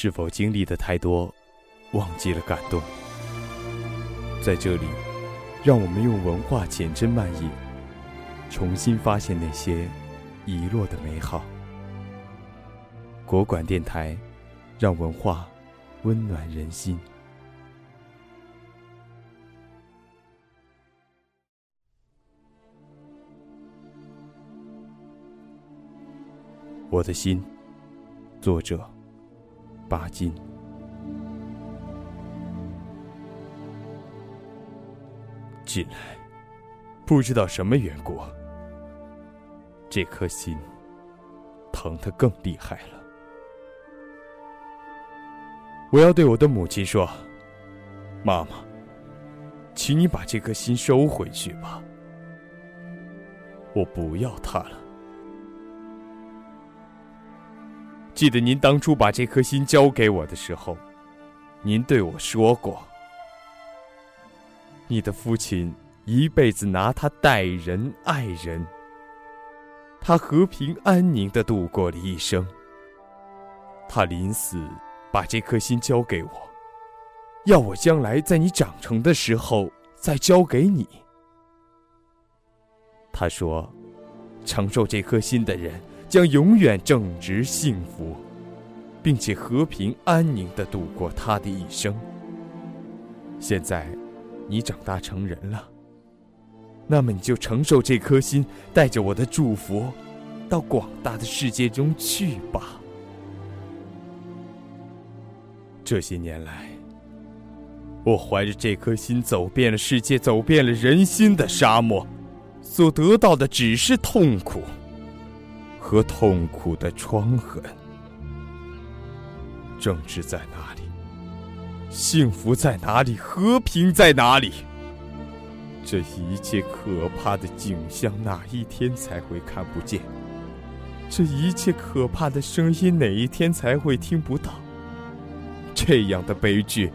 是否经历的太多，忘记了感动？在这里，让我们用文化浅斟慢饮，重新发现那些遗落的美好。国馆电台，让文化温暖人心。我的心，作者。巴金。近来，不知道什么缘故，这颗心疼得更厉害了。我要对我的母亲说：“妈妈，请你把这颗心收回去吧，我不要它了。”记得您当初把这颗心交给我的时候，您对我说过：“你的父亲一辈子拿它待人爱人，他和平安宁的度过了一生。他临死把这颗心交给我，要我将来在你长成的时候再交给你。他说，承受这颗心的人。”将永远正直幸福，并且和平安宁的度过他的一生。现在，你长大成人了，那么你就承受这颗心，带着我的祝福，到广大的世界中去吧。这些年来，我怀着这颗心走遍了世界，走遍了人心的沙漠，所得到的只是痛苦。和痛苦的疮痕，政治在哪里？幸福在哪里？和平在哪里？这一切可怕的景象，哪一天才会看不见？这一切可怕的声音，哪一天才会听不到？这样的悲剧，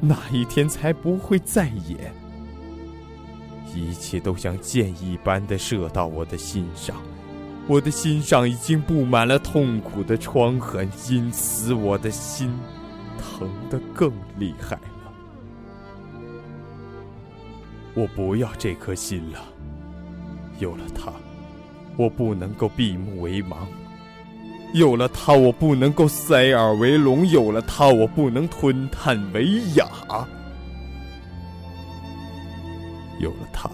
哪一天才不会再演？一切都像箭一般的射到我的心上。我的心上已经布满了痛苦的疮痕，因此我的心疼得更厉害了。我不要这颗心了，有了它，我不能够闭目为盲；有了它，我不能够塞耳为聋；有了它，我不能吞炭为哑；有了它。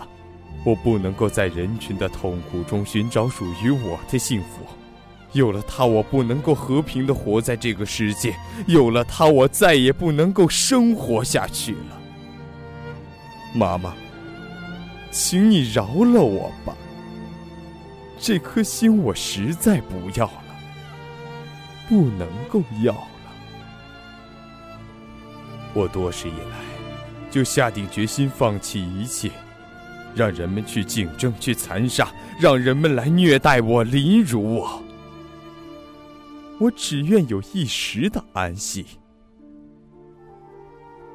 我不能够在人群的痛苦中寻找属于我的幸福，有了它，我不能够和平的活在这个世界；有了它，我再也不能够生活下去了。妈妈，请你饶了我吧。这颗心我实在不要了，不能够要了。我多时以来就下定决心放弃一切。让人们去竞争，去残杀，让人们来虐待我、凌辱我。我只愿有一时的安息。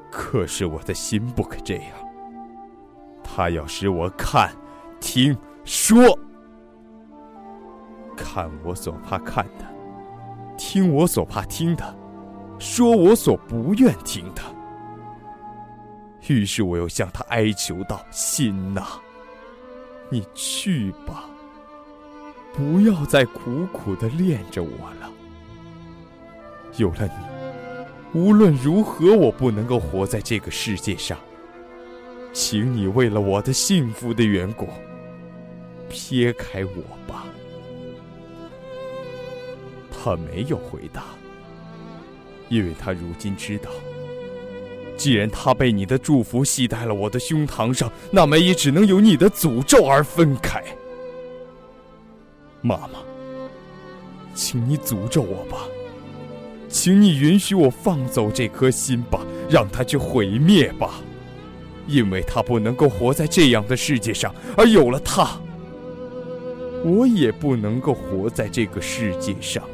可是我的心不可这样，他要使我看、听、说，看我所怕看的，听我所怕听的，说我所不愿听的。于是我又向他哀求道：“心呐，你去吧，不要再苦苦的恋着我了。有了你，无论如何我不能够活在这个世界上。请你为了我的幸福的缘故，撇开我吧。”他没有回答，因为他如今知道。既然他被你的祝福系在了我的胸膛上，那么也只能由你的诅咒而分开。妈妈，请你诅咒我吧，请你允许我放走这颗心吧，让它去毁灭吧，因为它不能够活在这样的世界上，而有了它，我也不能够活在这个世界上了。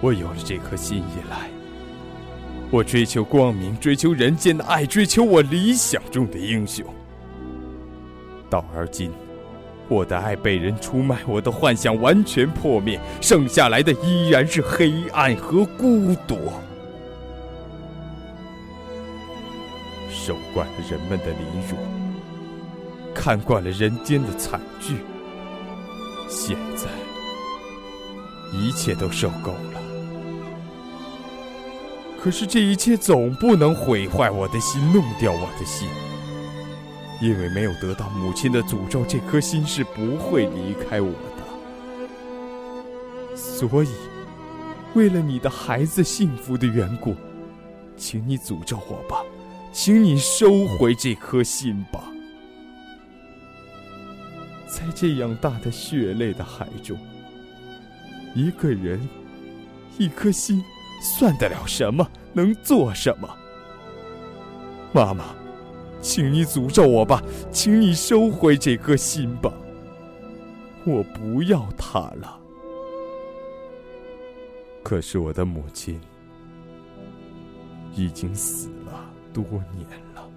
我有了这颗心以来。我追求光明，追求人间的爱，追求我理想中的英雄。到而今，我的爱被人出卖，我的幻想完全破灭，剩下来的依然是黑暗和孤独。受惯了人们的凌辱，看惯了人间的惨剧，现在一切都受够了。可是这一切总不能毁坏我的心，弄掉我的心。因为没有得到母亲的诅咒，这颗心是不会离开我的。所以，为了你的孩子幸福的缘故，请你诅咒我吧，请你收回这颗心吧。在这样大的血泪的海中，一个人，一颗心，算得了什么？能做什么？妈妈。请你诅咒我吧，请你收回这颗心吧，我不要他了。可是我的母亲已经死了多年了。